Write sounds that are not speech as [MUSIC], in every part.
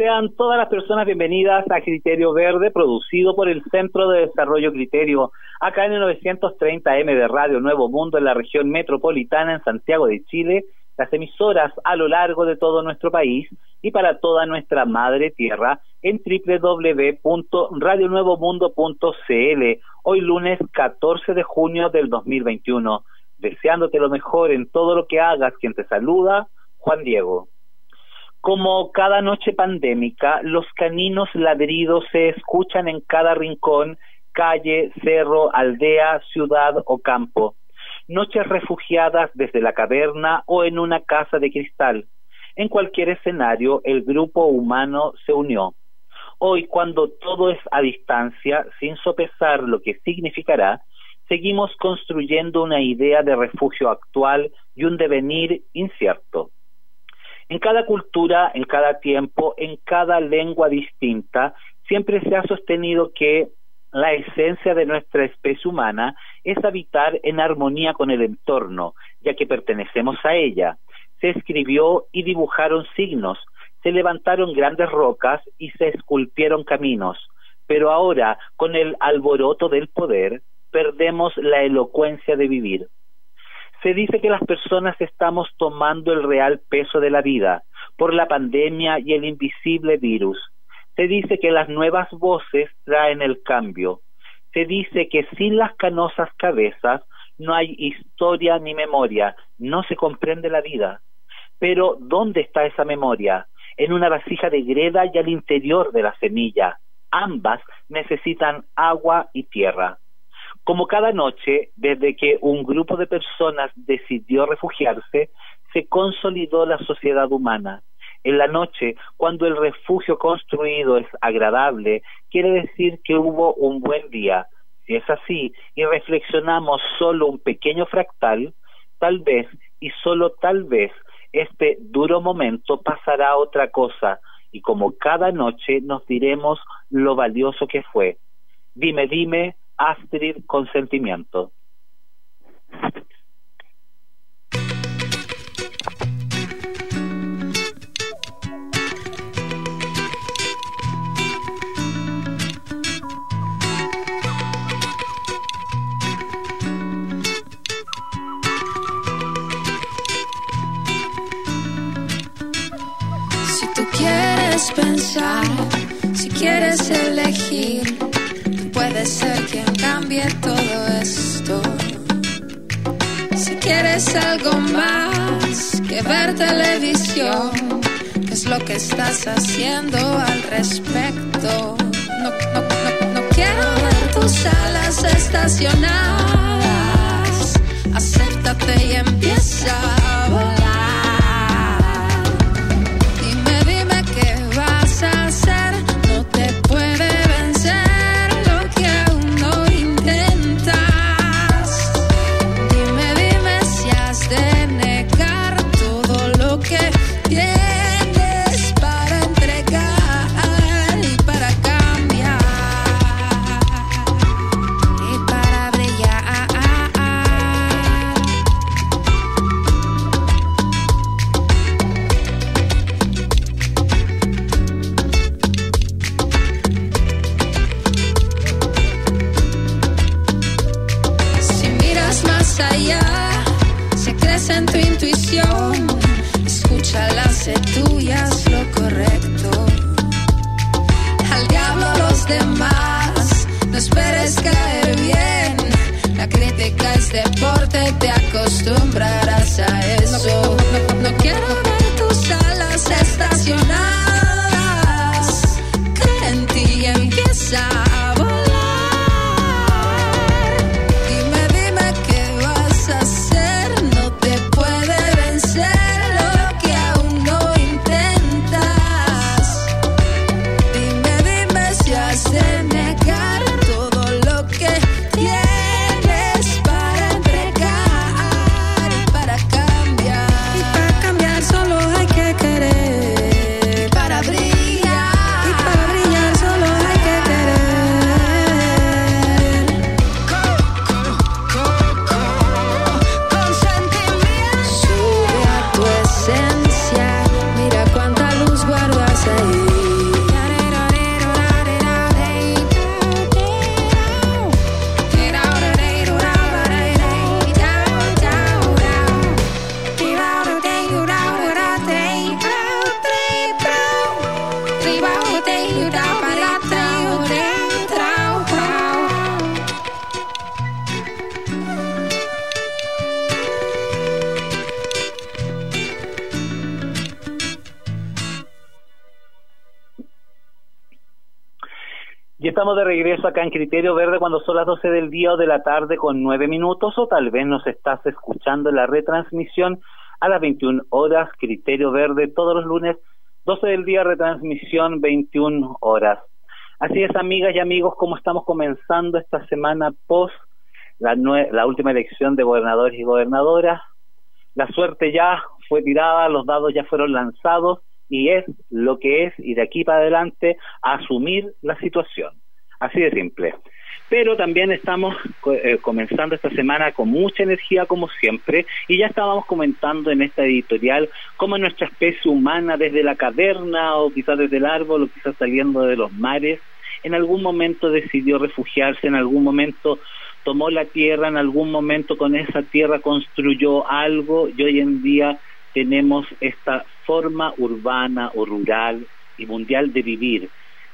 Sean todas las personas bienvenidas a Criterio Verde, producido por el Centro de Desarrollo Criterio, acá en el 930M de Radio Nuevo Mundo, en la región metropolitana, en Santiago de Chile, las emisoras a lo largo de todo nuestro país y para toda nuestra madre tierra en www.radionuevomundo.cl, hoy lunes 14 de junio del 2021. Deseándote lo mejor en todo lo que hagas, quien te saluda, Juan Diego. Como cada noche pandémica, los caninos ladridos se escuchan en cada rincón, calle, cerro, aldea, ciudad o campo noches refugiadas desde la caverna o en una casa de cristal. En cualquier escenario, el grupo humano se unió. Hoy, cuando todo es a distancia, sin sopesar lo que significará, seguimos construyendo una idea de refugio actual y un devenir incierto. En cada cultura, en cada tiempo, en cada lengua distinta, siempre se ha sostenido que la esencia de nuestra especie humana es habitar en armonía con el entorno, ya que pertenecemos a ella. Se escribió y dibujaron signos, se levantaron grandes rocas y se esculpieron caminos, pero ahora, con el alboroto del poder, perdemos la elocuencia de vivir. Se dice que las personas estamos tomando el real peso de la vida por la pandemia y el invisible virus. Se dice que las nuevas voces traen el cambio, se dice que sin las canosas cabezas no hay historia ni memoria, no se comprende la vida. Pero ¿dónde está esa memoria? En una vasija de greda y al interior de la semilla. Ambas necesitan agua y tierra. Como cada noche, desde que un grupo de personas decidió refugiarse, se consolidó la sociedad humana. En la noche, cuando el refugio construido es agradable, quiere decir que hubo un buen día. Si es así y reflexionamos solo un pequeño fractal, tal vez y solo tal vez este duro momento pasará otra cosa y como cada noche nos diremos lo valioso que fue. Dime, dime, Astrid, consentimiento. pensar, si quieres elegir, puedes ser quien cambie todo esto. Si quieres algo más que ver televisión, ¿qué es lo que estás haciendo al respecto? No, no, no, no quiero ver tus alas estacionadas. Acéptate y empieza estamos de regreso acá en Criterio Verde cuando son las 12 del día o de la tarde con 9 minutos o tal vez nos estás escuchando en la retransmisión a las 21 horas, Criterio Verde todos los lunes, 12 del día, retransmisión 21 horas. Así es, amigas y amigos, como estamos comenzando esta semana post la, la última elección de gobernadores y gobernadoras. La suerte ya fue tirada, los dados ya fueron lanzados y es lo que es y de aquí para adelante asumir la situación. Así de simple. Pero también estamos eh, comenzando esta semana con mucha energía como siempre y ya estábamos comentando en esta editorial cómo nuestra especie humana desde la caverna o quizás desde el árbol o quizás saliendo de los mares en algún momento decidió refugiarse, en algún momento tomó la tierra, en algún momento con esa tierra construyó algo y hoy en día tenemos esta forma urbana o rural y mundial de vivir,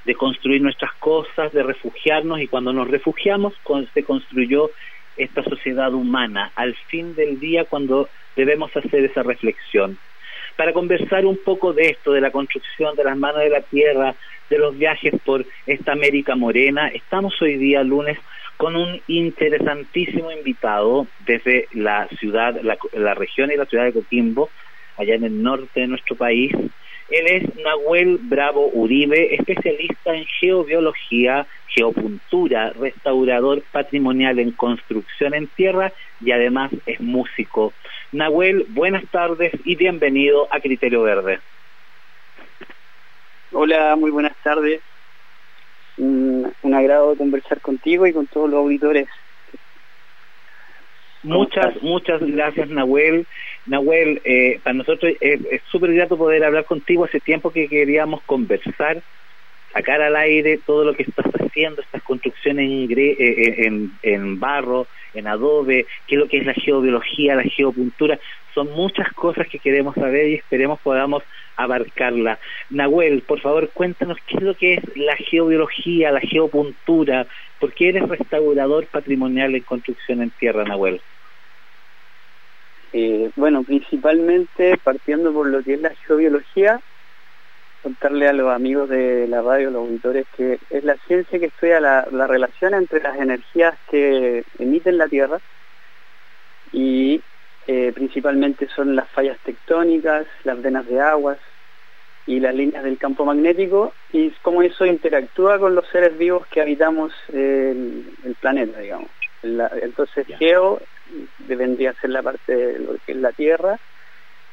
de construir nuestras cosas, de refugiarnos y cuando nos refugiamos se construyó esta sociedad humana al fin del día cuando debemos hacer esa reflexión. Para conversar un poco de esto, de la construcción de las manos de la tierra, de los viajes por esta América Morena, estamos hoy día lunes con un interesantísimo invitado desde la ciudad, la, la región y la ciudad de Coquimbo, allá en el norte de nuestro país. Él es Nahuel Bravo Uribe, especialista en geobiología, geopuntura, restaurador patrimonial en construcción en tierra y además es músico. Nahuel, buenas tardes y bienvenido a Criterio Verde. Hola, muy buenas tardes. Un, un agrado conversar contigo y con todos los auditores Muchas, muchas gracias, Nahuel. Nahuel, eh, para nosotros es súper grato poder hablar contigo. Hace tiempo que queríamos conversar, sacar al aire todo lo que estás haciendo, estas construcciones en, eh, eh, en, en barro, en adobe, qué es lo que es la geobiología, la geopuntura. Son muchas cosas que queremos saber y esperemos podamos abarcarla. Nahuel, por favor, cuéntanos qué es lo que es la geobiología, la geopuntura, por qué eres restaurador patrimonial en construcción en tierra, Nahuel. Eh, bueno, principalmente partiendo por lo que es la geobiología, contarle a los amigos de la radio, los auditores, que es la ciencia que estudia la, la relación entre las energías que emiten la Tierra y eh, principalmente son las fallas tectónicas, las venas de aguas y las líneas del campo magnético y cómo eso interactúa con los seres vivos que habitamos el, el planeta, digamos. La, entonces, geo vendría a ser la parte de lo que es la tierra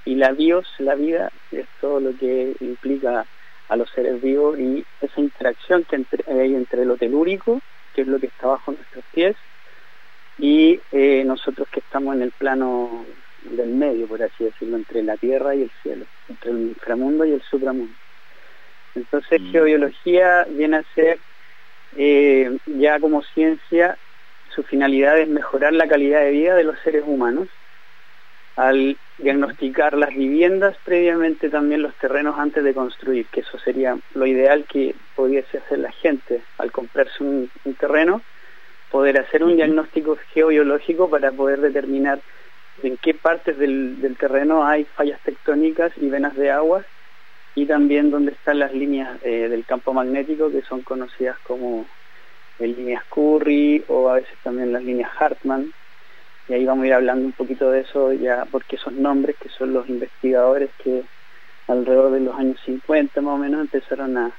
y la bios, la vida, es todo lo que implica a los seres vivos y esa interacción que entre, hay entre lo telúrico, que es lo que está bajo nuestros pies, y eh, nosotros que estamos en el plano del medio, por así decirlo, entre la tierra y el cielo, entre el inframundo y el supramundo. Entonces, mm. geobiología viene a ser eh, ya como ciencia su finalidad es mejorar la calidad de vida de los seres humanos. Al diagnosticar las viviendas, previamente también los terrenos antes de construir, que eso sería lo ideal que pudiese hacer la gente al comprarse un, un terreno, poder hacer un diagnóstico geobiológico para poder determinar en qué partes del, del terreno hay fallas tectónicas y venas de agua y también dónde están las líneas eh, del campo magnético que son conocidas como en líneas Curry o a veces también las líneas Hartman. Y ahí vamos a ir hablando un poquito de eso ya, porque esos nombres que son los investigadores que alrededor de los años 50 más o menos empezaron a,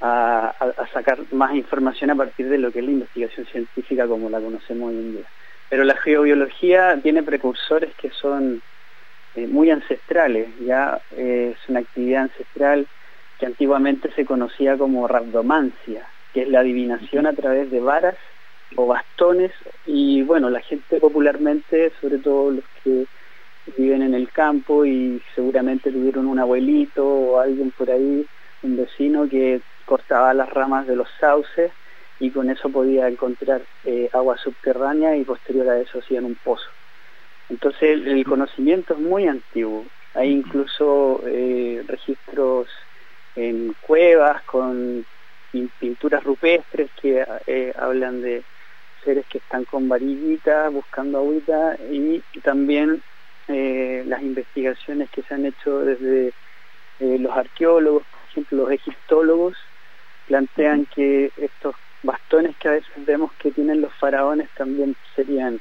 a, sacar más información a partir de lo que es la investigación científica como la conocemos hoy en día. Pero la geobiología tiene precursores que son eh, muy ancestrales, ya eh, es una actividad ancestral que antiguamente se conocía como rabdomancia, que es la adivinación a través de varas o bastones y bueno, la gente popularmente, sobre todo los que viven en el campo y seguramente tuvieron un abuelito o alguien por ahí, un vecino que cortaba las ramas de los sauces y con eso podía encontrar eh, agua subterránea y posterior a eso hacían un pozo. Entonces el, conocimiento es muy antiguo. Hay incluso eh, registros en cuevas con pinturas rupestres que eh, hablan de seres que están con varillitas buscando agüita y, también eh, las investigaciones que se han hecho desde eh, los arqueólogos, por ejemplo los egiptólogos, plantean que estos bastones que a veces vemos que tienen los faraones también serían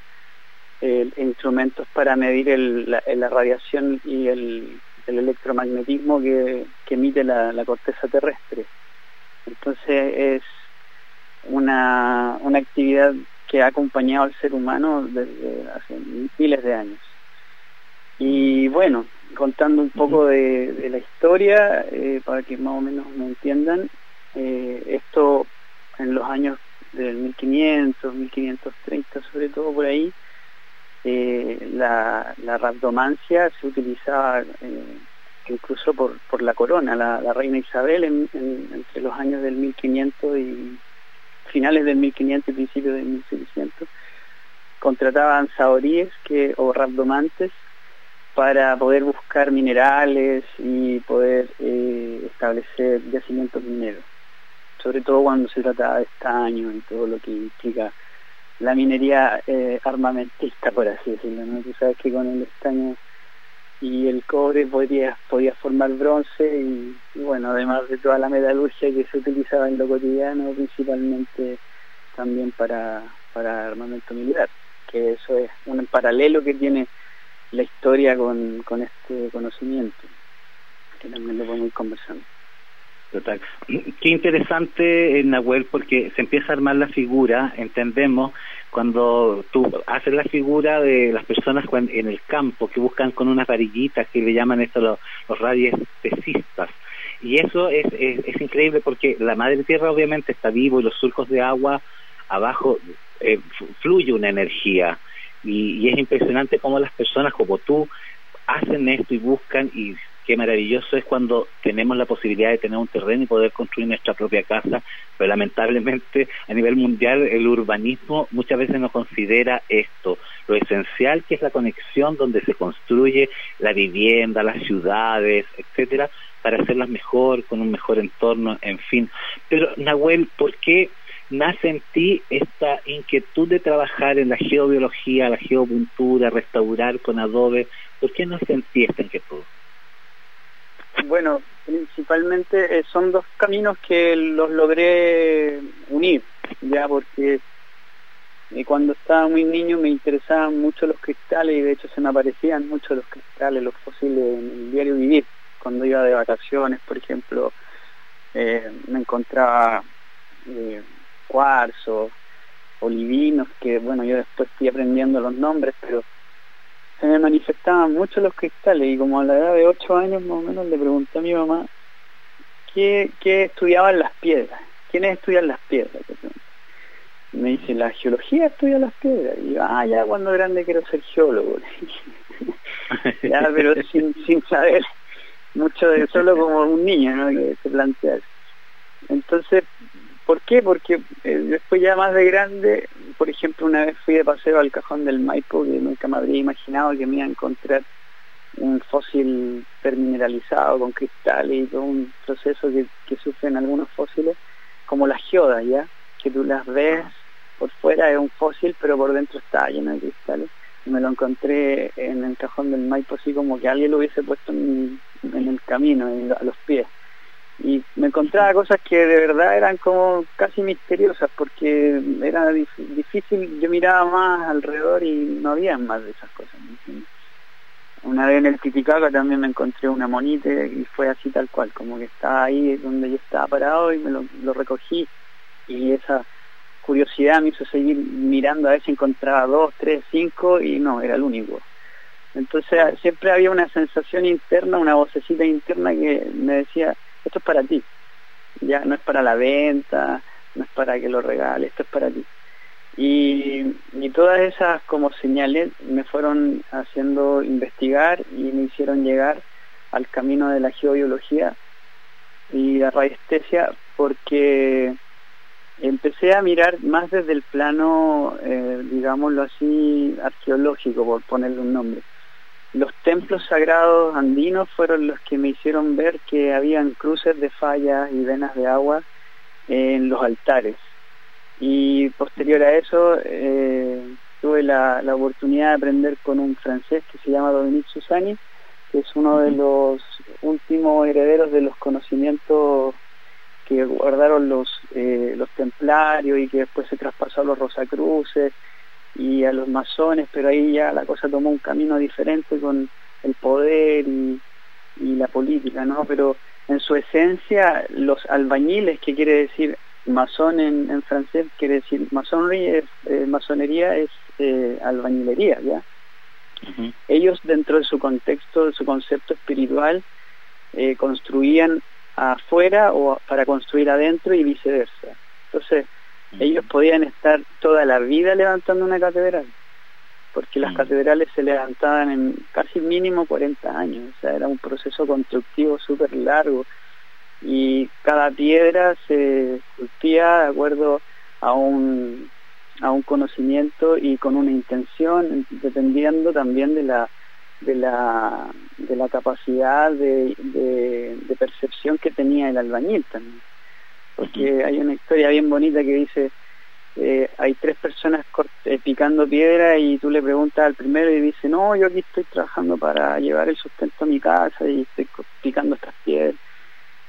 instrumentos para medir la, radiación y el, electromagnetismo que, emite la corteza terrestre. Entonces es una, una actividad que ha acompañado al ser humano desde hace miles de años. Y bueno, contando un poco de, la historia, eh, para que más o menos me entiendan, eh, esto en los años del 1500, 1530 sobre todo por ahí, eh, la, la se utilizaba incluso por, por la corona, la, reina Isabel entre los años del 1500 y finales del 1500 y principios del 1600 contrataban saoríes que, o rabdomantes para poder buscar minerales y poder eh, establecer yacimientos mineros, sobre todo cuando se trataba de estaño y todo lo que implica la minería eh, armamentista, por así decirlo. ¿no? Tú sabes que con el estaño y el cobre podía, podía formar bronce y, bueno, además de toda la metalurgia que se utilizaba en lo cotidiano, principalmente también para, para armamento militar, que eso es un paralelo que tiene la historia con, con este conocimiento, que también lo podemos ir conversando. Total. Qué interesante, Nahuel, porque se empieza a armar la figura, entendemos, cuando tú haces la figura de las personas en el campo que buscan con unas varillitas que le llaman esto los, los radiestesistas. Y eso es, es, increíble porque la madre tierra obviamente está vivo y los surcos de agua abajo eh, fluye una energía. Y, y es impresionante cómo las personas como tú hacen esto y buscan y qué maravilloso es cuando tenemos la posibilidad de tener un terreno y poder construir nuestra propia casa, pero lamentablemente a nivel mundial el urbanismo muchas veces no considera esto, lo esencial que es la conexión donde se construye la vivienda, las ciudades, etcétera, para hacerlas mejor, con un mejor entorno, en fin. Pero Nahuel, ¿por qué nace en ti esta inquietud de trabajar en la geobiología, la geopuntura, restaurar con adobe? ¿Por qué nace en ti esta inquietud? Bueno, principalmente eh, son dos caminos que los logré unir, ya porque eh, cuando estaba muy niño me interesaban mucho los cristales y de hecho se me aparecían mucho los cristales, los fósiles en el diario vivir. Cuando iba de vacaciones, por ejemplo, eh, me encontraba cuarzo, olivinos, que bueno, yo después estoy aprendiendo los nombres, pero se me manifestaban mucho los cristales y como a la edad de 8 años más o menos le pregunté a mi mamá qué, qué estudiaban las piedras, quiénes estudian las piedras. Me dice, la geología estudia las piedras. Y yo, ah, ya cuando grande quiero ser geólogo. [LAUGHS] pero sin, sin saber mucho de solo como un niño, ¿no? Que se plantea. Entonces, ¿por qué? Porque eh, después ya más de grande por ejemplo, una vez fui de paseo al cajón del Maipo que nunca me habría imaginado que me iba a encontrar un fósil permineralizado con cristales y todo un proceso que, sufren algunos fósiles, como las geodas, ¿ya? Que tú las ves por fuera es un fósil, pero por dentro está lleno de cristales. Y me lo encontré en el cajón del Maipo así como que alguien lo hubiese puesto en, en el camino, a los pies y me encontraba cosas que de verdad eran como casi misteriosas porque era difícil, yo miraba más alrededor y no había más de esas cosas. Una vez en el Titicaca también me encontré una monita y fue así tal cual, como que estaba ahí donde yo estaba parado y me lo, lo recogí y esa curiosidad me hizo seguir mirando a ver si encontraba dos, tres, cinco y no, era el único. Entonces siempre había una sensación interna, una vocecita interna que me decía, esto es para ti, ya no es para la venta, no es para que lo regales, esto es para ti. Y, y todas esas como señales me fueron haciendo investigar y me hicieron llegar al camino de la geobiología y la radiestesia porque empecé a mirar más desde el plano, eh, digámoslo así, arqueológico, por ponerle un nombre. Los templos sagrados andinos fueron los que me hicieron ver que habían cruces de fallas y venas de agua en los altares. Y posterior a eso eh, tuve la, la, oportunidad de aprender con un francés que se llama Dominique Susani, que es uno de los últimos herederos de los conocimientos que guardaron los, eh, los templarios y que después se traspasó a los rosacruces y a los masones, pero ahí ya la cosa tomó un camino diferente con el poder y, y la política, ¿no? Pero en su esencia, los albañiles, que quiere decir masón en, en francés, quiere decir masonry, es, eh, masonería es eh, albañilería, ¿ya? Uh -huh. Ellos dentro de su contexto, de su concepto espiritual, eh, construían afuera o para construir adentro y viceversa. Entonces. Ellos podían estar toda la vida levantando una catedral, porque las -huh. catedrales se levantaban en casi mínimo 40 años, o sea, era un proceso constructivo súper largo y cada piedra se esculpía de acuerdo a un a un conocimiento y con una intención dependiendo también de la de la de la capacidad de, de, de percepción que tenía el albañil también porque hay una historia bien bonita que dice eh, hay tres personas eh, picando piedra y tú le preguntas al primero y dice no yo aquí estoy trabajando para llevar el sustento a mi casa y estoy picando estas piedras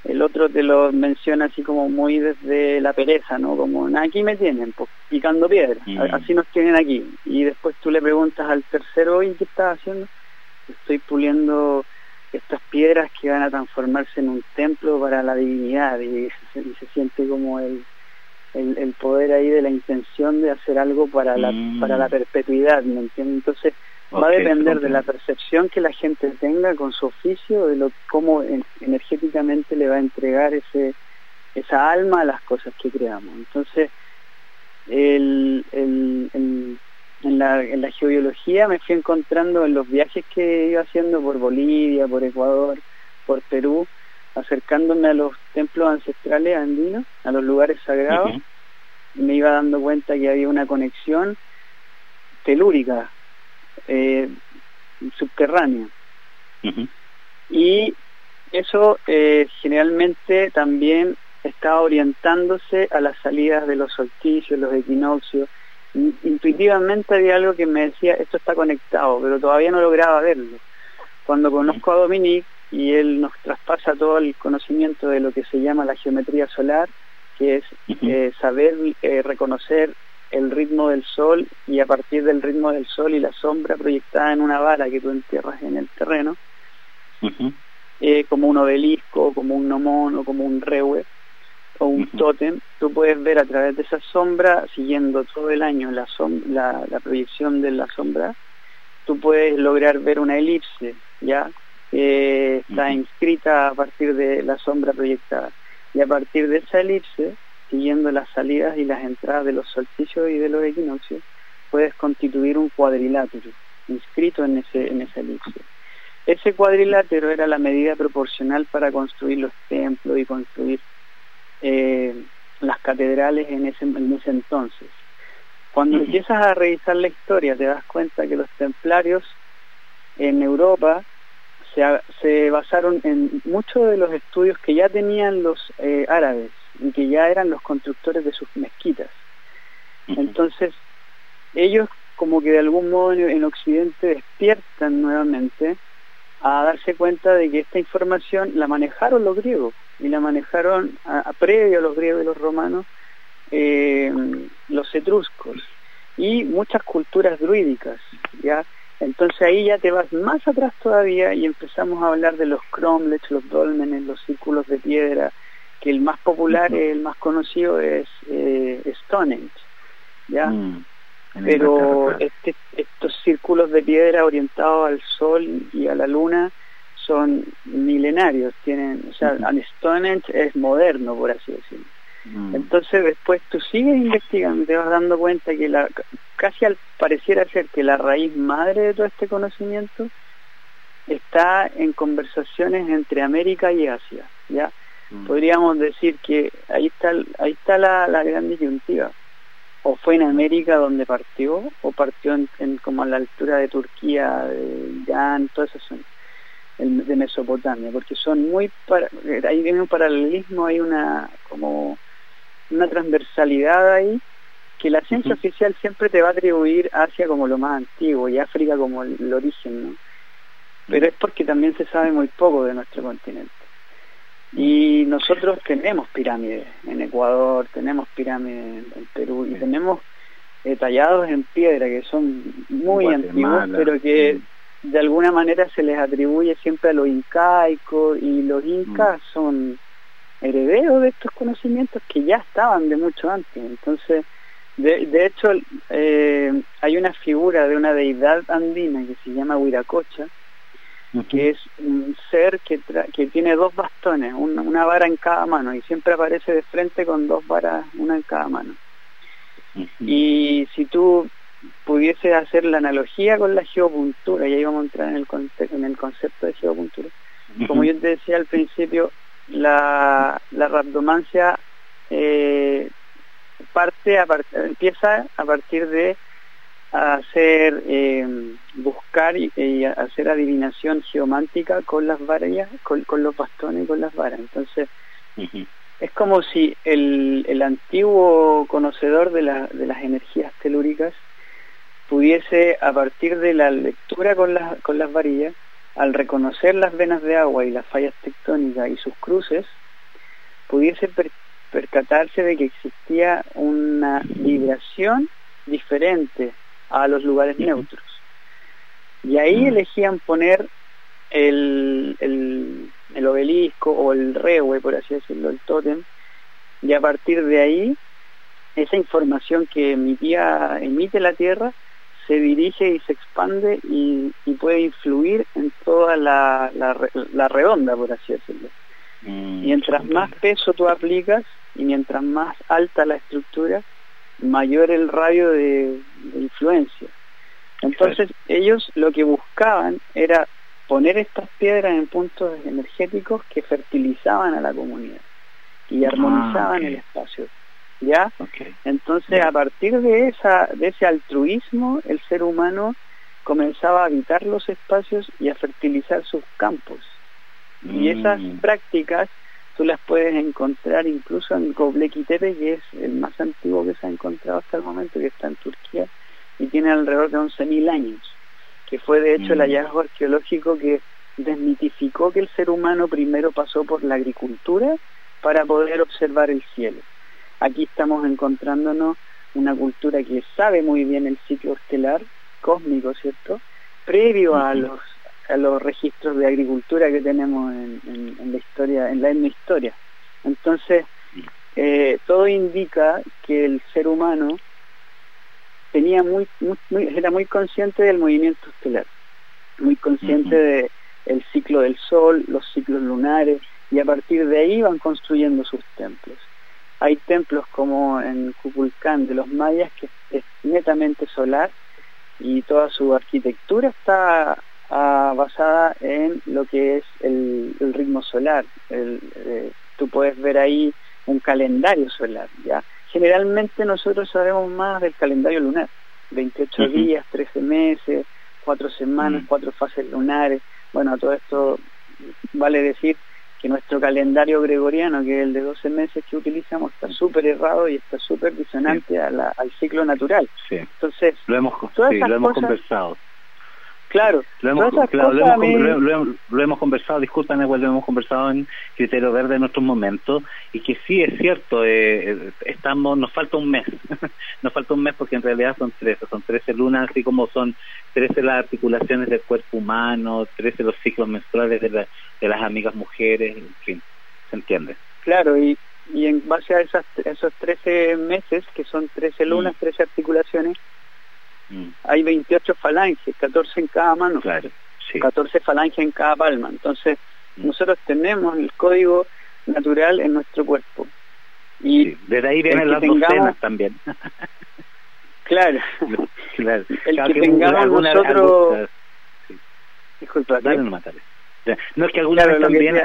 el otro te lo menciona así como muy desde la pereza, ¿no? Como, aquí me tienen, pues, picando piedra, mm. así nos tienen aquí. Y después tú le preguntas al tercero, ¿y qué estás haciendo? Estoy puliendo estas piedras que van a transformarse en un templo para la divinidad y se, y se siente como el, el, el, poder ahí de la intención de hacer algo para la, mm. para la perpetuidad, ¿me entiendes? Entonces, Okay, va a depender okay. de la percepción que la gente tenga con su oficio, de lo cómo en, energéticamente le va a entregar ese esa alma a las cosas que creamos. Entonces, el, el, el, en, la, en la geobiología me fui encontrando en los viajes que iba haciendo por Bolivia, por Ecuador, por Perú, acercándome a los templos ancestrales andinos, a los lugares sagrados, uh -huh. me iba dando cuenta que había una conexión telúrica eh, subterránea. Uh -huh. Y eso eh, generalmente también está orientándose a las salidas de los solsticios, los equinoccios. Intuitivamente había algo que me decía, esto está conectado, pero todavía no lograba verlo. Cuando conozco a Dominique y él nos traspasa todo el conocimiento de lo que se llama la geometría solar, que es eh, saber eh, reconocer el ritmo del sol y a partir del ritmo del sol y la sombra proyectada en una vara que tú entierras en el terreno, uh -huh. eh, como un obelisco, como un gnomón o como un rewe o un uh -huh. tótem, tú puedes ver a través de esa sombra, siguiendo todo el año la, la, la proyección de la sombra, tú puedes lograr ver una elipse, ¿ya? Eh, está uh -huh. inscrita a partir de la sombra proyectada. Y a partir de esa elipse, siguiendo las salidas y las entradas de los solsticios y de los equinoccios, puedes constituir un cuadrilátero inscrito en ese en esa elipse. Ese cuadrilátero era la medida proporcional para construir los templos y construir eh, las catedrales en ese, en ese entonces. Cuando uh -huh. empiezas a revisar la historia, te das cuenta que los templarios en Europa se, se basaron en muchos de los estudios que ya tenían los eh, árabes y que ya eran los constructores de sus mezquitas. Entonces, ellos como que de algún modo en, Occidente despiertan nuevamente a darse cuenta de que esta información la manejaron los griegos y la manejaron a, a previo a los griegos y los romanos eh, los etruscos y muchas culturas druídicas ya entonces ahí ya te vas más atrás todavía y empezamos a hablar de los cromlechs, los dolmenes, los círculos de piedra, que el más popular, uh -huh. el más conocido es eh, Stonehenge, ¿ya? Mm, Pero este, estos círculos de piedra orientados al sol y a la luna son milenarios, tienen, o sea, uh -huh. Stonehenge es moderno, por así decirlo. Mm. Entonces después tú sigues investigando te vas dando cuenta que la, casi al pareciera ser que la raíz madre de todo este conocimiento está en conversaciones entre América y Asia, ¿ya? Mm. Podríamos decir que ahí está, ahí está la, la gran disyuntiva. O fue en América donde partió, o partió en, como a la altura de Turquía, de Irán, toda esa zona de Mesopotamia, porque son muy, para, hay un paralelismo, hay una como una transversalidad ahí que la ciencia oficial siempre te va a atribuir Asia como lo más antiguo y África como el, origen, ¿no? Pero es porque también se sabe muy poco de nuestro continente. Y nosotros tenemos pirámides en Ecuador, tenemos pirámides en Perú y tenemos eh, tallados en piedra que son muy antiguos, pero que de alguna manera se les atribuye siempre a lo incaico y los incas mm. son herederos de estos conocimientos que ya estaban de mucho antes. Entonces, de, de hecho, eh, hay una figura de una deidad andina que se llama Huiracocha, que es un ser que, que tiene dos bastones, una, vara en cada mano, y siempre aparece de frente con dos varas, una en cada mano. Y si tú pudieses hacer la analogía con la geopuntura, y ahí vamos a entrar en el, en el concepto de geopuntura, como yo te decía al principio, la, la rabdomancia eh, parte a empieza a partir de hacer eh, buscar y, hacer adivinación geomántica con las varas con, los bastones y con las varas. Entonces es como si el, el antiguo conocedor de, la, de las energías telúricas pudiese a partir de la lectura con las con las varillas al reconocer las venas de agua y las fallas tectónicas y sus cruces, pudiese percatarse de que existía una vibración diferente a los lugares neutros. Y ahí elegían poner el, el, el obelisco o el rehue, por así decirlo, el tótem, y a partir de ahí, esa información que emitía, emite la Tierra se dirige y se expande y, puede influir en toda la, la, redonda, por así decirlo. Mm, mientras más peso tú aplicas y mientras más alta la estructura, mayor el radio de, influencia. Entonces ellos lo que buscaban era poner estas piedras en puntos energéticos que fertilizaban a la comunidad y ah, armonizaban el espacio. ¿Ya? Entonces, a partir de, esa, de ese altruismo, el ser humano comenzaba a habitar los espacios y a fertilizar sus campos. Y mm. esas prácticas tú las puedes encontrar incluso en Göbekli Tepe, que es el más antiguo que se ha encontrado hasta el momento, que está en Turquía, y tiene alrededor de 11.000 años, que fue de hecho el mm. hallazgo arqueológico que desmitificó que el ser humano primero pasó por la agricultura para poder observar el cielo. Aquí estamos encontrándonos una cultura que sabe muy bien el ciclo estelar cósmico, ¿cierto? Previo a los a los registros de agricultura que tenemos en, la historia, en la historia. Entonces, eh, todo indica que el ser humano tenía muy, era muy consciente del movimiento estelar, muy consciente del el ciclo del sol, los ciclos lunares, y a partir de ahí van construyendo sus templos. Hay templos como en Kukulcán de los mayas que es netamente solar y toda su arquitectura está ah, basada en lo que es el, ritmo solar. Eh, tú puedes ver ahí un calendario solar, ¿ya? Generalmente nosotros sabemos más del calendario lunar, 28 días, 13 meses, 4 semanas, 4 fases lunares. Bueno, todo esto vale decir que nuestro calendario gregoriano, que es el de 12 meses que utilizamos, está súper errado y está súper disonante al ciclo natural. Sí. Entonces, lo hemos, lo hemos conversado. Claro, lo hemos, lo hemos, conversado, disculpen, lo hemos conversado en Criterio Verde en otros momentos, y que sí es cierto, eh, eh, estamos nos falta un mes, [LAUGHS] nos falta un mes porque en realidad son 13, son 13 lunas, así como son 13 las articulaciones del cuerpo humano, 13 los ciclos menstruales de, de las amigas mujeres, en fin, se entiende. Claro, y, y en base a esas, esos 13 meses, que son 13 lunas, 13 mm. articulaciones, Mm. Hay 28 falanges, 14 en cada mano, claro, 14 falanges en cada palma. Entonces, mm. nosotros tenemos el código natural en nuestro cuerpo. Y desde ahí vienen las docenas también. claro. [LAUGHS] claro. El que, tengamos nosotros... Disculpa, dale, no, no es que alguna vez también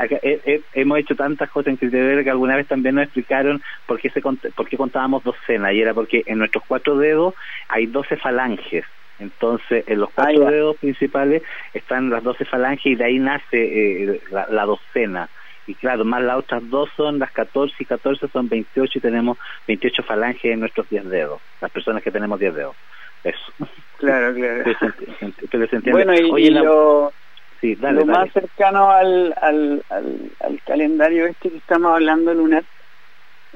hemos hecho tantas cosas en criterio que alguna vez también nos explicaron por qué, se, por qué contábamos docenas y era porque en nuestros cuatro dedos hay doce falanges entonces, en los cuatro dedos principales están las doce falanges y de ahí nace eh, la, docena. Y claro, más las otras dos son las 14 y 14 son 28 y tenemos 28 falanges en nuestros 10 dedos, las personas que tenemos 10 dedos. Eso. Claro, claro. [LAUGHS] bueno, y, lo, más cercano al, al, al, calendario este que estamos hablando, lunar,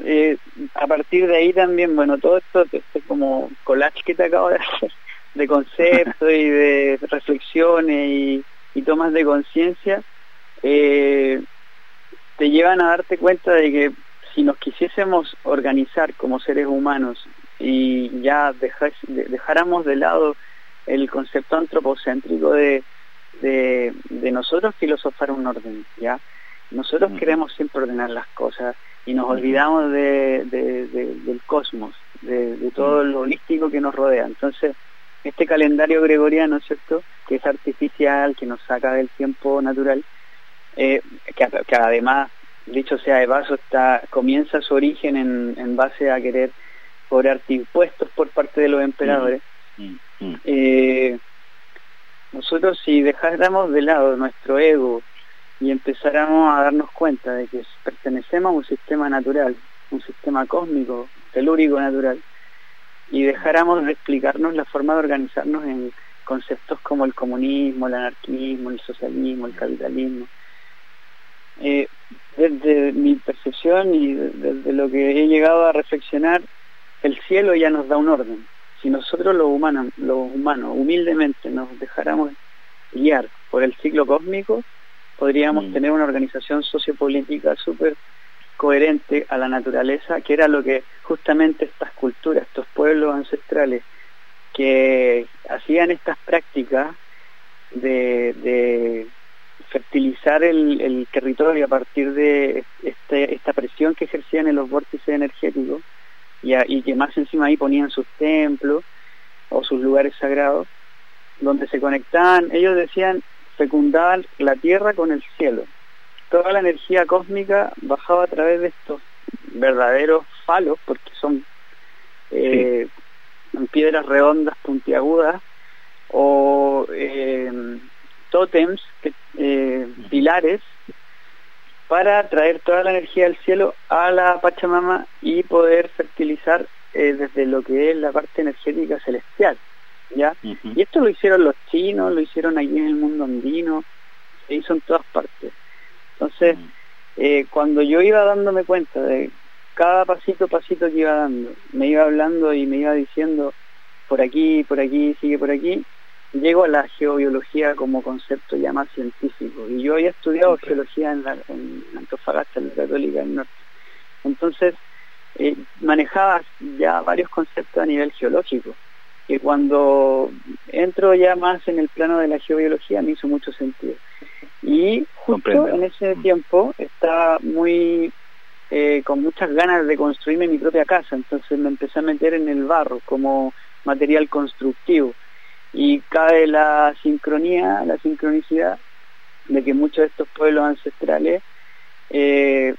eh, a partir de ahí también, bueno, todo esto, este como collage que te acabo de [LAUGHS] hacer, de conceptos y de reflexiones y, tomas de conciencia, eh, te llevan a darte cuenta de que si nos quisiésemos organizar como seres humanos y ya dejáramos de lado el concepto antropocéntrico de, de, nosotros filosofar un orden, ¿ya? Nosotros queremos siempre ordenar las cosas y nos olvidamos de, del cosmos, de, todo lo holístico que nos rodea. Entonces, este calendario gregoriano, ¿cierto? Que es artificial, que nos saca del tiempo natural, eh, que, además, dicho sea de paso, está, comienza su origen en, base a querer cobrarte impuestos por parte de los emperadores. Mm, mm. Eh, nosotros si dejáramos de lado nuestro ego y empezáramos a darnos cuenta de que pertenecemos a un sistema natural, un sistema cósmico, telúrico natural, y dejáramos de explicarnos la forma de organizarnos en conceptos como el comunismo, el anarquismo, el socialismo, el capitalismo. Eh, desde mi percepción y desde lo que he llegado a reflexionar, el cielo ya nos da un orden. Si nosotros los humanos, los humanos humildemente nos dejáramos guiar por el ciclo cósmico, podríamos mm. tener una organización sociopolítica súper coherente a la naturaleza, que era lo que justamente estas culturas, estos pueblos ancestrales que hacían estas prácticas de, fertilizar el, territorio a partir de este, esta presión que ejercían en los vórtices energéticos y, y que más encima ahí ponían sus templos o sus lugares sagrados, donde se conectaban, ellos decían, fecundaban la tierra con el cielo. Toda la energía cósmica bajaba a través de estos verdaderos falos, porque son eh, piedras redondas, puntiagudas, o eh, tótems, eh, pilares, para traer toda la energía del cielo a la Pachamama y poder fertilizar desde lo que es la parte energética celestial. ¿ya? Y esto lo hicieron los chinos, lo hicieron aquí en el mundo andino, se hizo en todas partes. Entonces, eh, cuando yo iba dándome cuenta de cada pasito, pasito que iba dando, me iba hablando y me iba diciendo, por aquí, por aquí, sigue por aquí, llego a la geobiología como concepto ya más científico. Y yo había estudiado geología en, la, en Antofagasta, en la Católica del Norte. Entonces, eh, manejaba ya varios conceptos a nivel geológico, que cuando entro ya más en el plano de la geobiología me hizo mucho sentido. Y justo en ese mm. tiempo estaba muy eh, con muchas ganas de construirme mi propia casa, entonces me empecé a meter en el barro como material constructivo y cae la sincronía, la sincronicidad de que muchos de estos pueblos ancestrales eh,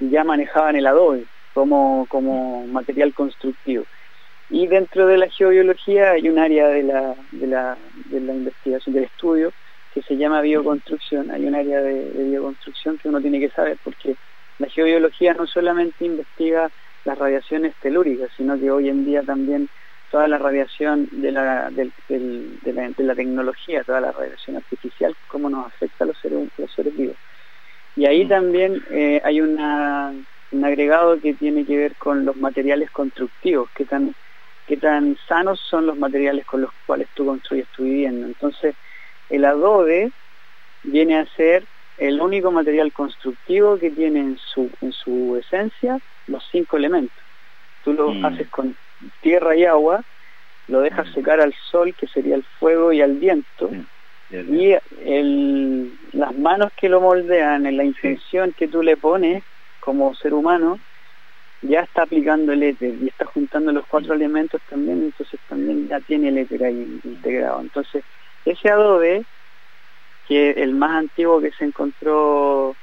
ya manejaban el adobe como, como material constructivo. Y dentro de la geobiología hay un área de la, de la, de la investigación, del estudio, que se llama bioconstrucción. Hay un área de, bioconstrucción que uno tiene que saber porque la geobiología no solamente investiga las radiaciones telúricas, sino que hoy en día también toda la radiación de la, de, la, tecnología, toda la radiación artificial, cómo nos afecta a los seres, los seres vivos. Y ahí mm. también eh, hay una, un agregado que tiene que ver con los materiales constructivos, qué tan, qué tan sanos son los materiales con los cuales tú construyes tu vivienda. Entonces, el adobe viene a ser el único material constructivo que tiene en su, en su esencia los cinco elementos. Tú lo mm. haces con tierra y agua, lo dejas mm. secar al sol, que sería el fuego y al viento, y el, las manos que lo moldean, en la intención que tú le pones como ser humano, ya está aplicando el éter y está juntando los cuatro elementos también, entonces también ya tiene el éter ahí integrado. Entonces, ese adobe, que el más antiguo que se encontró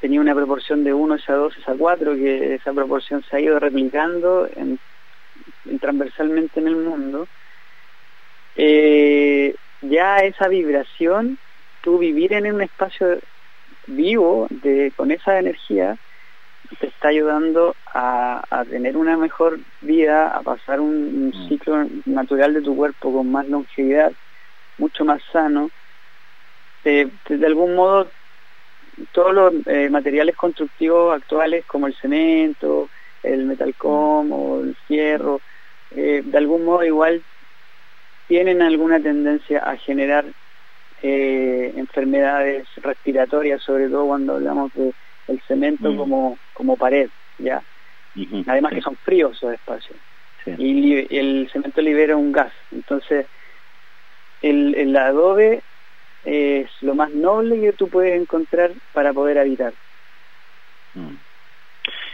tenía una proporción de 1 a 2 a 4, que esa proporción se ha ido replicando en, transversalmente en el mundo, eh, ya esa vibración, tú vivir en un espacio vivo de, con esa energía, te está ayudando a, tener una mejor vida, a pasar un, mm. ciclo natural de tu cuerpo con más longevidad, mucho más sano. de algún modo, todos los eh, materiales constructivos actuales como el cemento, el metalcom o el fierro, eh, de algún modo igual tienen alguna tendencia a generar eh, enfermedades respiratorias, sobre todo cuando hablamos de el cemento mm. como, como pared, ya. Además que son fríos esos espacios. Y el cemento libera un gas. Entonces, el, el adobe es lo más noble que tú puedes encontrar para poder habitar. Mm.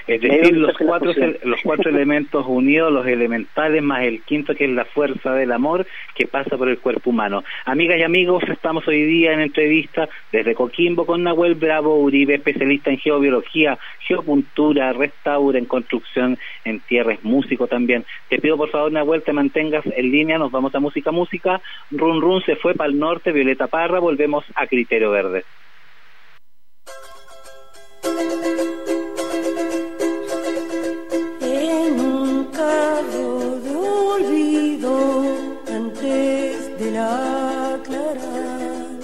Es decir, los cuatro, los [LAUGHS] cuatro elementos unidos, los elementales, más el quinto que es la fuerza del amor que pasa por el cuerpo humano. Amigas y amigos, estamos hoy día en entrevista desde Coquimbo con Nahuel Bravo Uribe, especialista en geobiología, geopuntura, restaura, en construcción en tierra, es músico también. Te pido por favor, Nahuel, te mantengas en línea, nos vamos a música, música. Run Run se fue para el norte, Violeta Parra, volvemos a Criterio Verde. mercado de olvido antes de la aclarar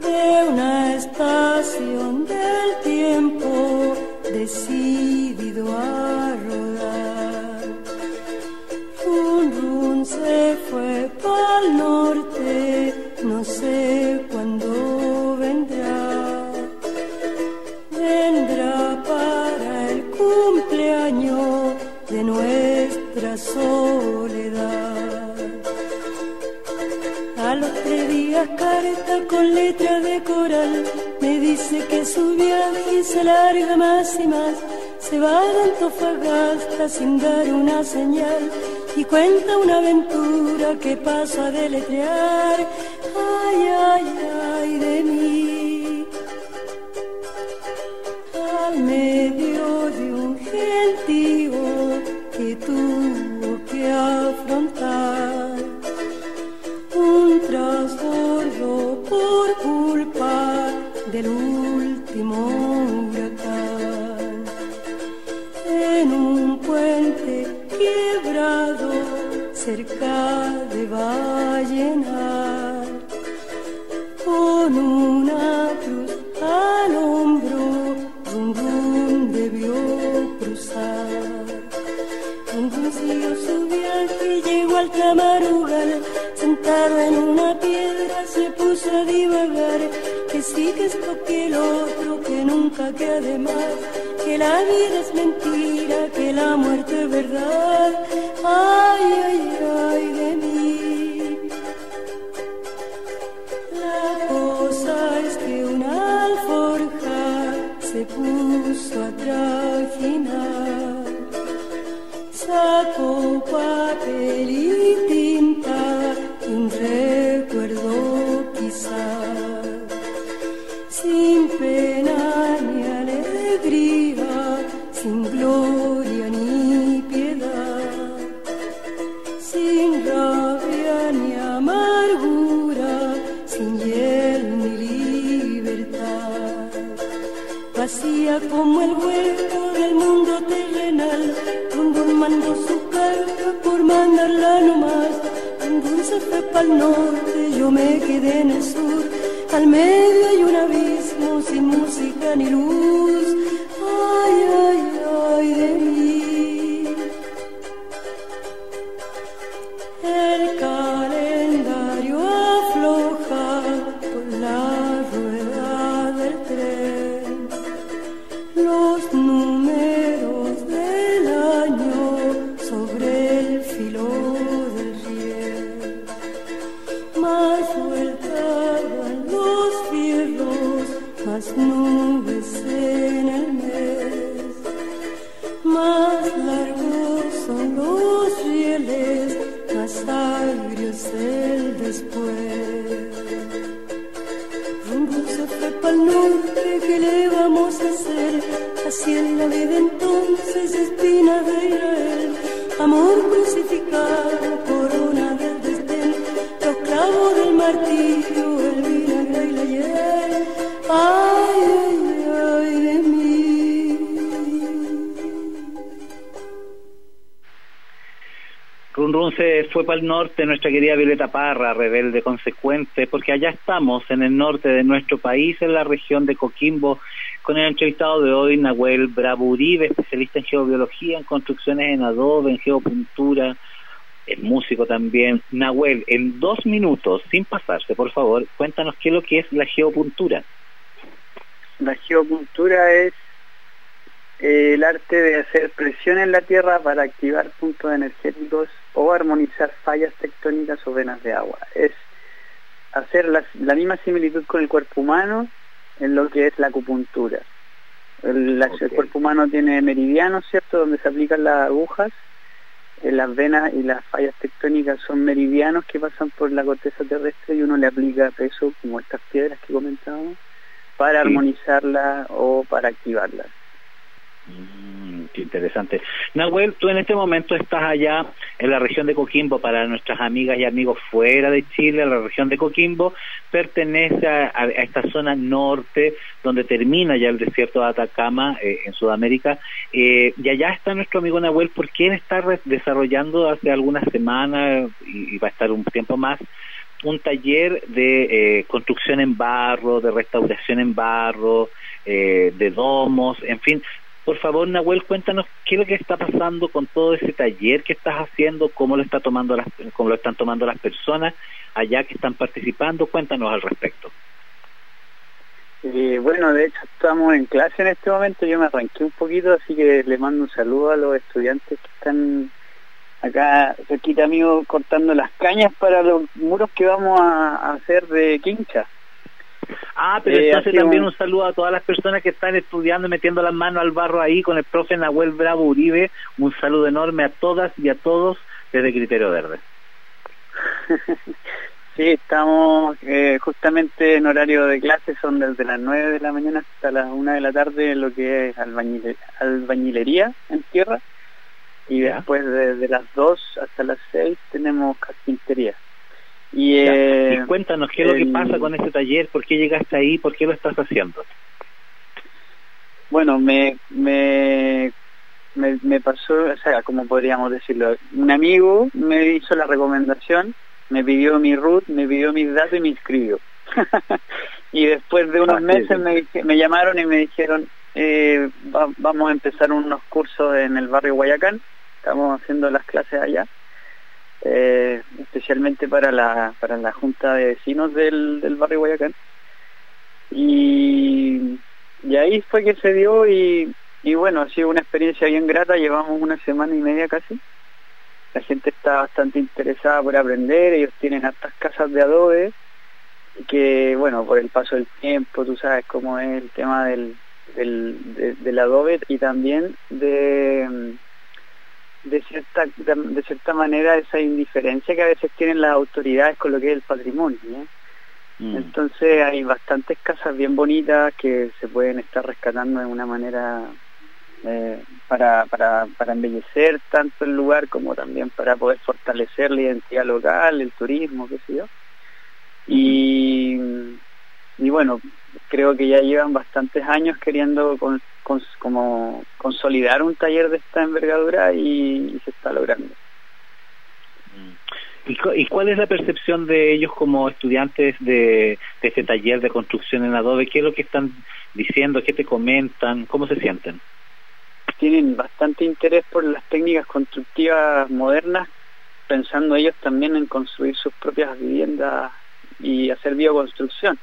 de una estación del tiempo decidido a rodar. Run, run se fue para el norte, no sé cuándo. Carta con letra de coral me dice que su viaje se larga más y más. Se va de Antofagasta sin dar una señal y cuenta una aventura que pasa a deletrear. Ay, ay, ay como el hueco del mundo terrenal, cuando mandó su carta por mandarla nomás se fue para el norte, yo me quedé en el sur. Al medio hay un abismo sin música ni luz. Fue para el norte, nuestra querida Violeta Parra, rebelde consecuente, porque allá estamos, en el norte de nuestro país, en la región de Coquimbo, con el entrevistado de hoy, Nahuel Bravo especialista en geobiología, en construcciones en adobe, en geopuntura, es músico también. Nahuel, en dos minutos, sin pasarse, por favor, cuéntanos qué es lo que es la geopuntura. La geopuntura es eh, el arte de hacer presión en la tierra para activar puntos energéticos o armonizar fallas tectónicas o venas de agua. Es hacer la, la misma similitud con el cuerpo humano en lo que es la acupuntura. El, la- el Ok. cuerpo humano tiene meridianos, ¿cierto?, donde se aplican las agujas. En las venas y las fallas tectónicas son meridianos que pasan por la corteza terrestre y uno le aplica peso, como estas piedras que comentábamos, para Sí. armonizarla o para activarla. Mm, qué interesante. Nahuel, tú en este momento estás allá en la región de Coquimbo, para nuestras amigas y amigos fuera de Chile, la región de Coquimbo pertenece a, a- esta zona norte, donde termina ya el desierto de Atacama, eh, en Sudamérica, eh, y allá está nuestro amigo Nahuel, porque él está desarrollando hace algunas semanas, y, y va a estar un tiempo más, un taller de eh, construcción en barro, de restauración en barro, eh, de domos, en fin, por favor, Nahuel, cuéntanos qué es lo que está pasando con todo ese taller que estás haciendo, cómo lo está tomando las, cómo lo están tomando las personas allá que están participando. Cuéntanos al respecto. Eh, bueno, de hecho estamos en clase en este momento, yo me arranqué un poquito, así que le mando un saludo a los estudiantes que están acá cerquita mío cortando las cañas para los muros que vamos a, a hacer de quincha. Ah, pero Eh, entonces también un- un saludo a todas las personas que están estudiando, y metiendo las manos al barro ahí con el profe Nahuel Bravo Uribe. Un saludo enorme a todas y a todos desde Criterio Verde. [LAUGHS] Sí, estamos eh, justamente en horario de clase, son desde las 9 de la mañana hasta las 1 de la tarde lo que es albañile- albañilería en tierra y Ya. después desde las 2 hasta las 6 tenemos carpintería. Y, eh, y cuéntanos qué es lo que pasa con ese taller, por qué llegaste ahí, por qué lo estás haciendo. Bueno, me, me, me, me pasó, o sea, como podríamos decirlo, un amigo me hizo la recomendación, me pidió mi root, me pidió mis datos y me inscribió. [LAUGHS] y después de unos Ah, meses sí. me, me llamaron y me dijeron, eh, va- vamos a empezar unos cursos en el barrio Guayacán, estamos haciendo las clases allá. Eh, especialmente para la para la junta de vecinos del, del barrio Guayacán. Y, y ahí fue que se dio y, y bueno, ha sido una experiencia bien grata, llevamos una semana y media casi. La gente está bastante interesada por aprender, ellos tienen hartas casas de adobe, que bueno, por el paso del tiempo, tú sabes cómo es el tema del, del, de- del adobe y también de, de, cierta, de cierta manera esa indiferencia que a veces tienen las autoridades con lo que es el patrimonio. ¿eh? Mm. Entonces hay bastantes casas bien bonitas que se pueden estar rescatando de una manera eh, para, para, para embellecer tanto el lugar como también para poder fortalecer la identidad local, el turismo, qué sé yo. Y, y bueno, creo que ya llevan bastantes años queriendo con, con- como consolidar un taller de esta envergadura y- y se está logrando. ¿Y, cu- y cuál es la percepción de ellos como estudiantes de, de este taller de construcción en Adobe? ¿Qué es lo que están diciendo? ¿Qué te comentan? ¿Cómo se sienten? tienen bastante interés por las técnicas constructivas modernas, pensando ellos también en construir sus propias viviendas y hacer bioconstrucción.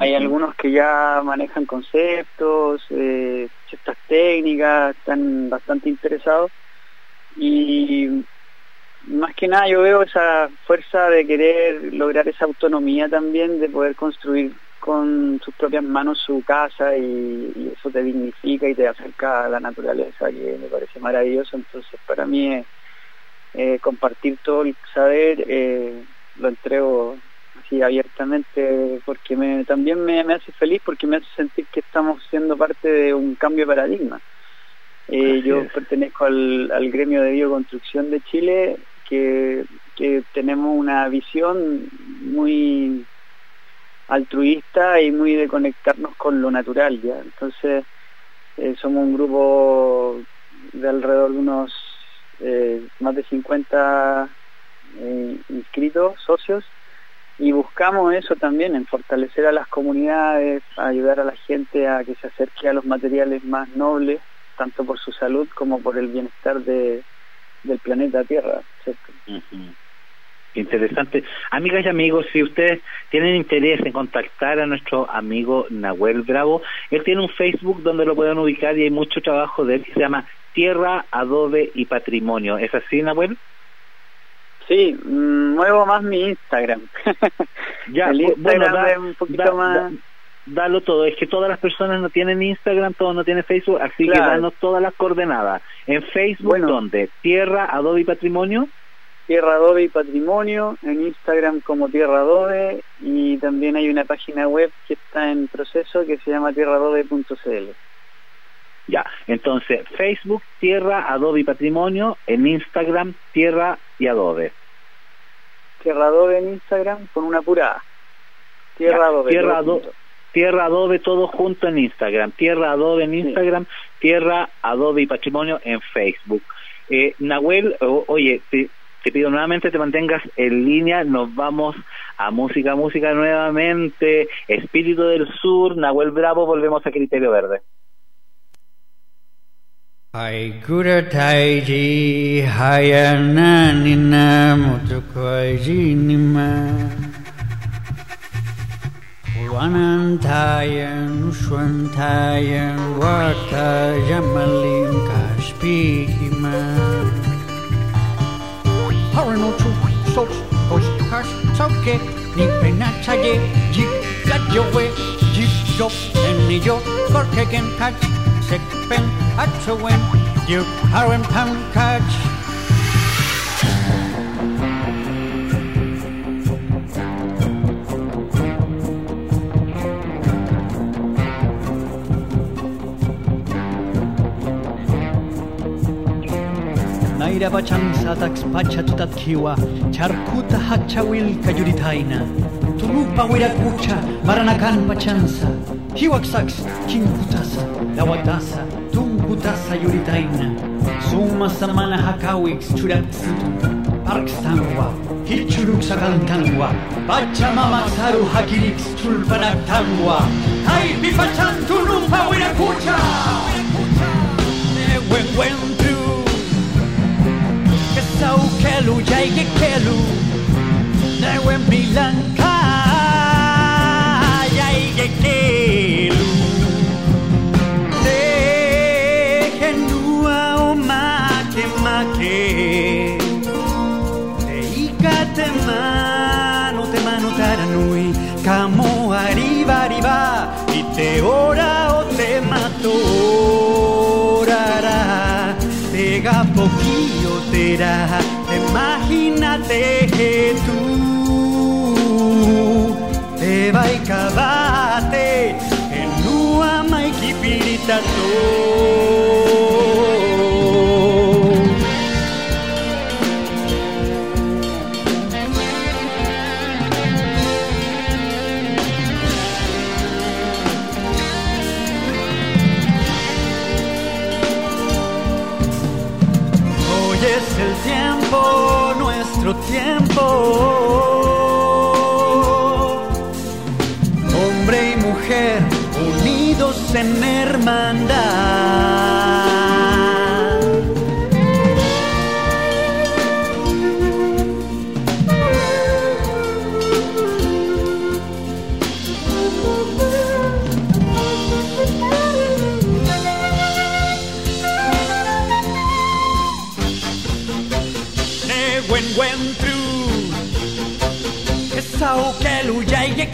Hay algunos que ya manejan conceptos, eh, ciertas técnicas, están bastante interesados y más que nada yo veo esa fuerza de querer lograr esa autonomía también, de poder construir con sus propias manos su casa y, y eso te dignifica y te acerca a la naturaleza, que me parece maravilloso. Entonces para mí es eh, compartir todo el saber eh, lo entrego así abiertamente porque me, también me, me hace feliz porque me hace sentir que estamos siendo parte de un cambio de paradigma. Eh, yo pertenezco al, al gremio de bioconstrucción de Chile que, que tenemos una visión muy altruista y muy de conectarnos con lo natural ya entonces eh, somos un grupo de alrededor de unos eh, más de 50 eh, inscritos socios y buscamos eso también en fortalecer a las comunidades ayudar a la gente a que se acerque a los materiales más nobles tanto por su salud como por el bienestar de, del planeta Tierra ¿cierto? Interesante. Amigas y amigos, si ustedes tienen interés en contactar a nuestro amigo Nahuel Bravo, él tiene un Facebook donde lo pueden ubicar y hay mucho trabajo de él que se llama Tierra, Adobe y Patrimonio. ¿Es así, Nahuel? Sí, mm, muevo más mi Instagram. [LAUGHS] Ya, el bu- bueno, da- es un poquito da- más... da- dalo todo. Es que todas las personas no tienen Instagram, todos no tienen Facebook, así que danos todas las coordenadas. En Facebook, Bueno. ¿dónde? Tierra, Adobe y Patrimonio. Tierra Adobe y Patrimonio, en Instagram como Tierra Adobe y también hay una página web que está en proceso que se llama tierraadobe.cl. Ya, entonces Facebook, Tierra, Adobe y Patrimonio, en Instagram, Tierra y Adobe. Tierra Adobe en Instagram con una pura A. Tierra Ya, Adobe. Tierra Ado-. Tierra Adobe todo junto en Instagram, Tierra Adobe en Instagram, Tierra Adobe y Patrimonio en Facebook. Eh, Nahuel, o- oye, te, te pido nuevamente te mantengas en línea, nos vamos a música, música nuevamente, Espíritu del Sur, Nahuel Bravo, volvemos a Criterio Verde. ஐகுரட்டாய்ஜி ஹயன நின்ன முத்துக்கோய்ஜி நிம்ம புவனந்தாயன் ஸ்வந்தாயன் வார்த்தமலிம் காஷ்பீகிம பவனோச்சு சோச் ஓஸ் ஹர்ஷ் சௌக்கே நிப்பெனாச்சாயே ஜிக் கஜ்ஜோவே ஜிக் ஜோப் என்னியோ கொர்க்கேகன் காட்சி Stickpin at a win, you current pound catch. tak chansa tutat kiwa charkuta hachawil kayuritaina. Tulupa wirakucha, maranakan pachansa. Hiwaksaks, kinkutasa, lawatasa, tunkutasa yuritaina, summasamana hakawiks churaksitun, parkstanwa, hichuruksakantanwa, pachamamasaru hakiriks chulpanaktanwa, ¡Ay, mi pachantulupa huiracucha! Newenwentu, kesaukelu, yaigekelu, newen milanka, yaigekelu. Imagínate que tú. Te va y cabate en lua maiki pirita tiempo.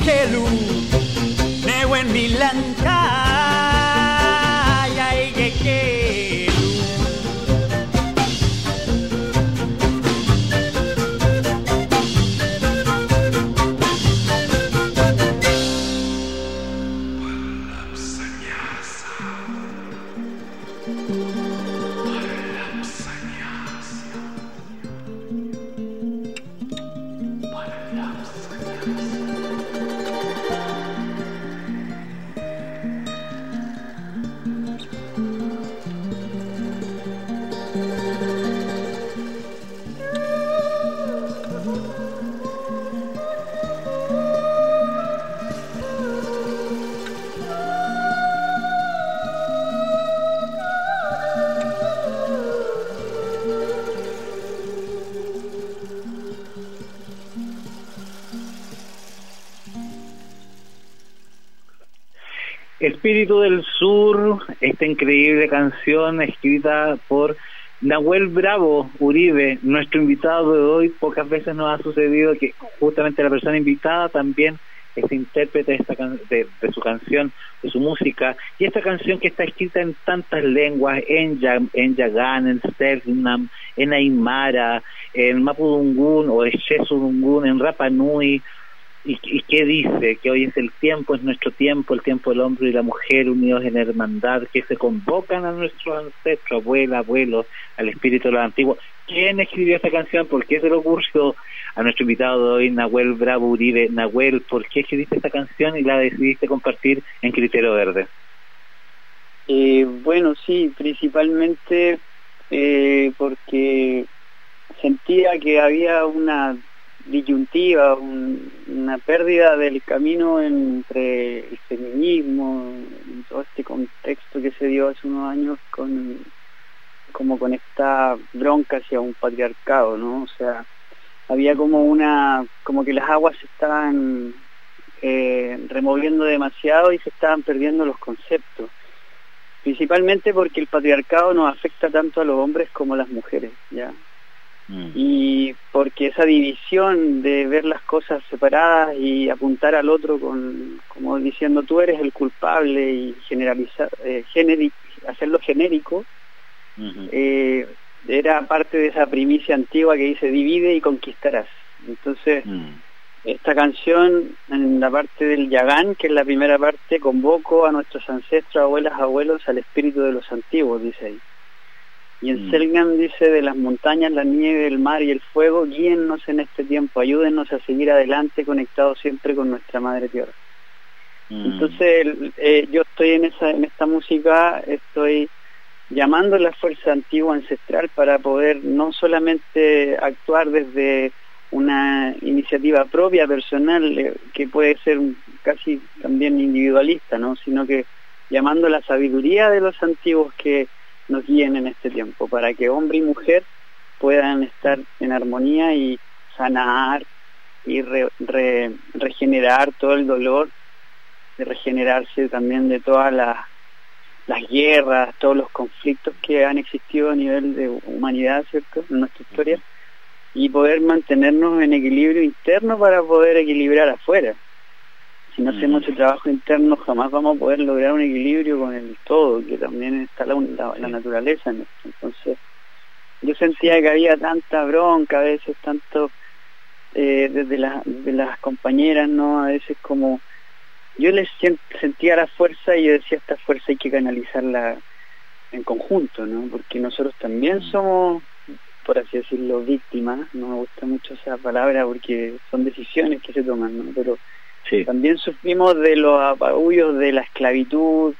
Kelu Ne wen milanka Jai esta increíble canción escrita por Nahuel Bravo Uribe, nuestro invitado de hoy, pocas veces nos ha sucedido que justamente la persona invitada también es intérprete de, esta de, su canción, de su música, y esta canción que está escrita en tantas lenguas, en, en Yagán, en Selknam, en Aymara, en Mapudungun o en Shesudungun, en Rapa Nui, y, y qué dice que hoy es el tiempo, es nuestro tiempo, el tiempo del hombre y la mujer unidos en hermandad, que se convocan a nuestros ancestros, abuela, abuelos, al espíritu de los antiguos. ¿Quién escribió esta canción? ¿Por qué se le ocurrió a nuestro invitado de hoy, Nahuel Bravo Uribe? Nahuel, ¿por qué escribiste esta canción y la decidiste compartir en Criterio Verde? Eh, bueno, sí, principalmente eh, porque sentía que había una disyuntiva, una pérdida del camino entre el feminismo, y todo este contexto que se dio hace unos años con como con esta bronca hacia un patriarcado, ¿no? O sea, había como una, como que las aguas se estaban eh, removiendo demasiado y se estaban perdiendo los conceptos, principalmente porque el patriarcado nos afecta tanto a los hombres como a las mujeres, ¿ya? Mm. y porque esa división de ver las cosas separadas y apuntar al otro con como diciendo tú eres el culpable y generalizar eh, hacerlo genérico eh, era parte de esa primicia antigua que dice divide y conquistarás entonces mm. esta canción en la parte del Yagán que es la primera parte convoco a nuestros ancestros abuelas abuelos al espíritu de los antiguos dice ahí y en mm. dice, de las montañas, la nieve, el mar y el fuego, guíennos en este tiempo, ayúdennos a seguir adelante conectados siempre con nuestra Madre Tierra. Mm. Entonces, eh, yo estoy en, esa, en esta música, estoy llamando a la fuerza antigua ancestral para poder no solamente actuar desde una iniciativa propia, personal, eh, que puede ser casi también individualista, ¿no? sino que llamando la sabiduría de los antiguos que nos guíen en este tiempo, para que hombre y mujer puedan estar en armonía y sanar y regenerar todo el dolor, de regenerarse también de todas las, las guerras, todos los conflictos que han existido a nivel de humanidad, ¿cierto?, en nuestra historia, y poder mantenernos en equilibrio interno para poder equilibrar afuera si no hacemos el trabajo interno jamás vamos a poder lograr un equilibrio con el todo, que también está la, la, naturaleza en esto. Entonces, yo sentía que había tanta bronca, a veces tanto eh, desde de las compañeras, ¿no? A veces como yo les sentía la fuerza y yo decía esta fuerza hay que canalizarla en conjunto, ¿no? Porque nosotros también somos, por así decirlo, víctimas, no me gusta mucho esa palabra porque son decisiones que se toman, ¿no? Pero también sufrimos de los apagullos de la esclavitud,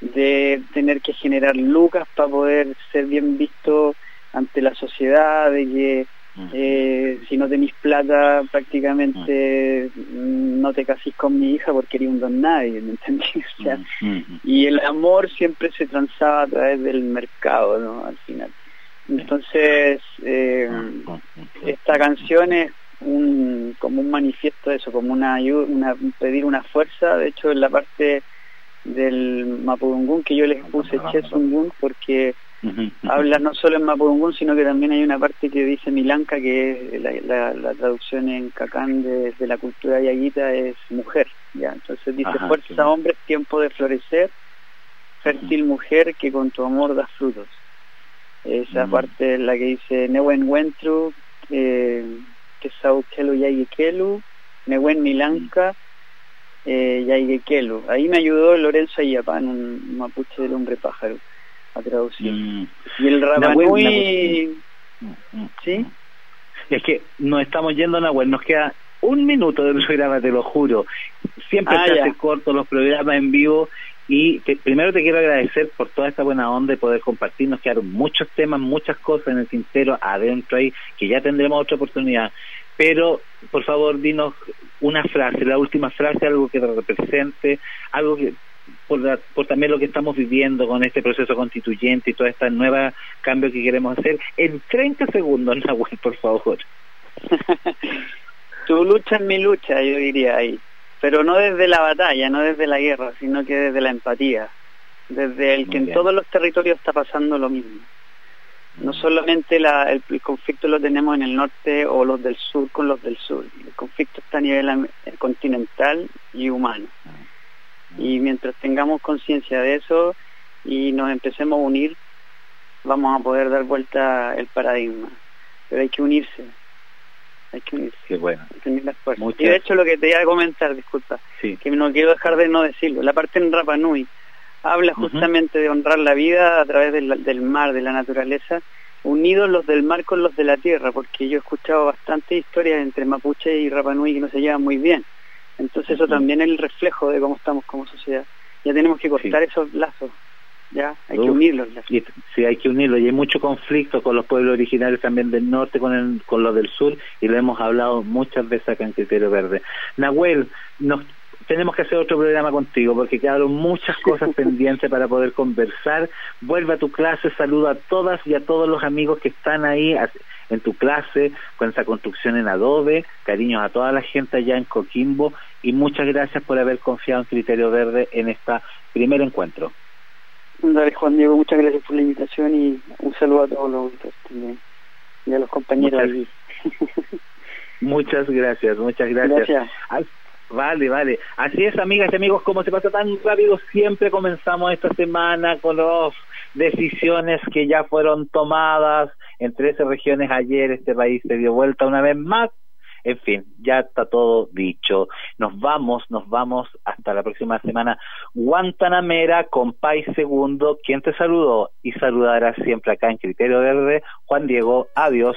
de tener que generar lucas para poder ser bien visto ante la sociedad, de que eh, si no tenéis plata prácticamente no te casís con mi hija porque eres un don nadie, ¿me entendés? [LAUGHS] Y el amor siempre se transaba a través del mercado, ¿no? Al final. Entonces, eh, esta canción es un como un manifiesto de eso, como una, una pedir una fuerza, de hecho en la parte del Mapudungun que yo les puse Chesungun porque habla no solo en Mapudungun sino que también hay una parte que dice Milanca que es la, traducción en Cacán de, la cultura yaguita es mujer, ya. Entonces dice fuerza hombre, tiempo de florecer, fértil mujer que con tu amor das frutos. Esa parte es la que dice Newen Wentru, eh, que Kelu Yaigekelu, Newen Milanka, eh, Kelu. Ahí me ayudó Lorenzo Ayapán, un mapuche del hombre pájaro, a traducir. Mm. Y el Rapanui... Mm, mm, ¿Sí? Es que nos estamos yendo a Nahuel, nos queda un minuto del programa, te lo juro. Siempre ah, se hace corto los programas en vivo y primero te quiero agradecer por toda esta buena onda de poder compartir. Nos quedaron muchos temas, muchas cosas en el tintero adentro ahí, que ya tendremos otra oportunidad. Pero, por favor, dinos una frase, la última frase, algo que te represente, algo que, por, por también lo que estamos viviendo con este proceso constituyente y toda esta nueva cambio que queremos hacer, en 30 segundos, [LAUGHS] Nahuel, por favor. [LAUGHS] tu lucha es mi lucha, yo diría ahí. Pero no desde la batalla, no desde la guerra, sino que desde la empatía, desde el que en todos los territorios está pasando lo mismo. No solamente el, conflicto lo tenemos en el norte o los del sur con los del sur, el conflicto está a nivel continental y humano. Y mientras tengamos conciencia de eso y nos empecemos a unir, vamos a poder dar vuelta el paradigma. Pero hay que unirse, hay que. Qué bueno. Y de hecho lo que te iba a comentar, disculpa, que no quiero dejar de no decirlo, la parte en Rapa Nui habla justamente de honrar la vida a través del, mar, de la naturaleza, unidos los del mar con los de la tierra, porque yo he escuchado bastantes historias entre Mapuche y Rapa Nui que no se llevan muy bien. Entonces eso también es el reflejo de cómo estamos como sociedad. Ya tenemos que cortar esos lazos. Ya, hay que unirlos. sí, hay que unirlos. Y hay mucho conflicto con los pueblos originarios también del norte, con, el, con los del sur, y lo hemos hablado muchas veces acá en Criterio Verde. Nahuel, nos tenemos que hacer otro programa contigo porque quedaron muchas [LAUGHS] cosas pendientes para poder conversar. Vuelve a tu clase, saluda a todas y a todos los amigos que están ahí en tu clase con esa construcción en Adobe. Cariños a toda la gente allá en Coquimbo y muchas gracias por haber confiado en Criterio Verde en este primer encuentro. Dale, Juan Diego, muchas gracias por la invitación y un saludo a todos los también y a los compañeros muchas, [LAUGHS] muchas gracias, muchas gracias. Vale, vale. Así es, amigas y amigos, como se pasa tan rápido, siempre comenzamos esta semana con las decisiones que ya fueron tomadas en 13 regiones ayer. Este país se dio vuelta una vez más en fin, ya está todo dicho. Nos vamos, nos vamos hasta la próxima semana. Guantanamera con País Segundo, quien te saludó y saludará siempre acá en Criterio Verde, Juan Diego. Adiós.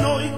Soy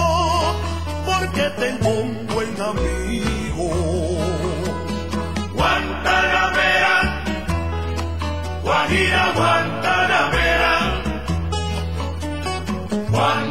porque tengo un buen amigo. Guantanamera, Guajira, Guantanamera, Guantanamera,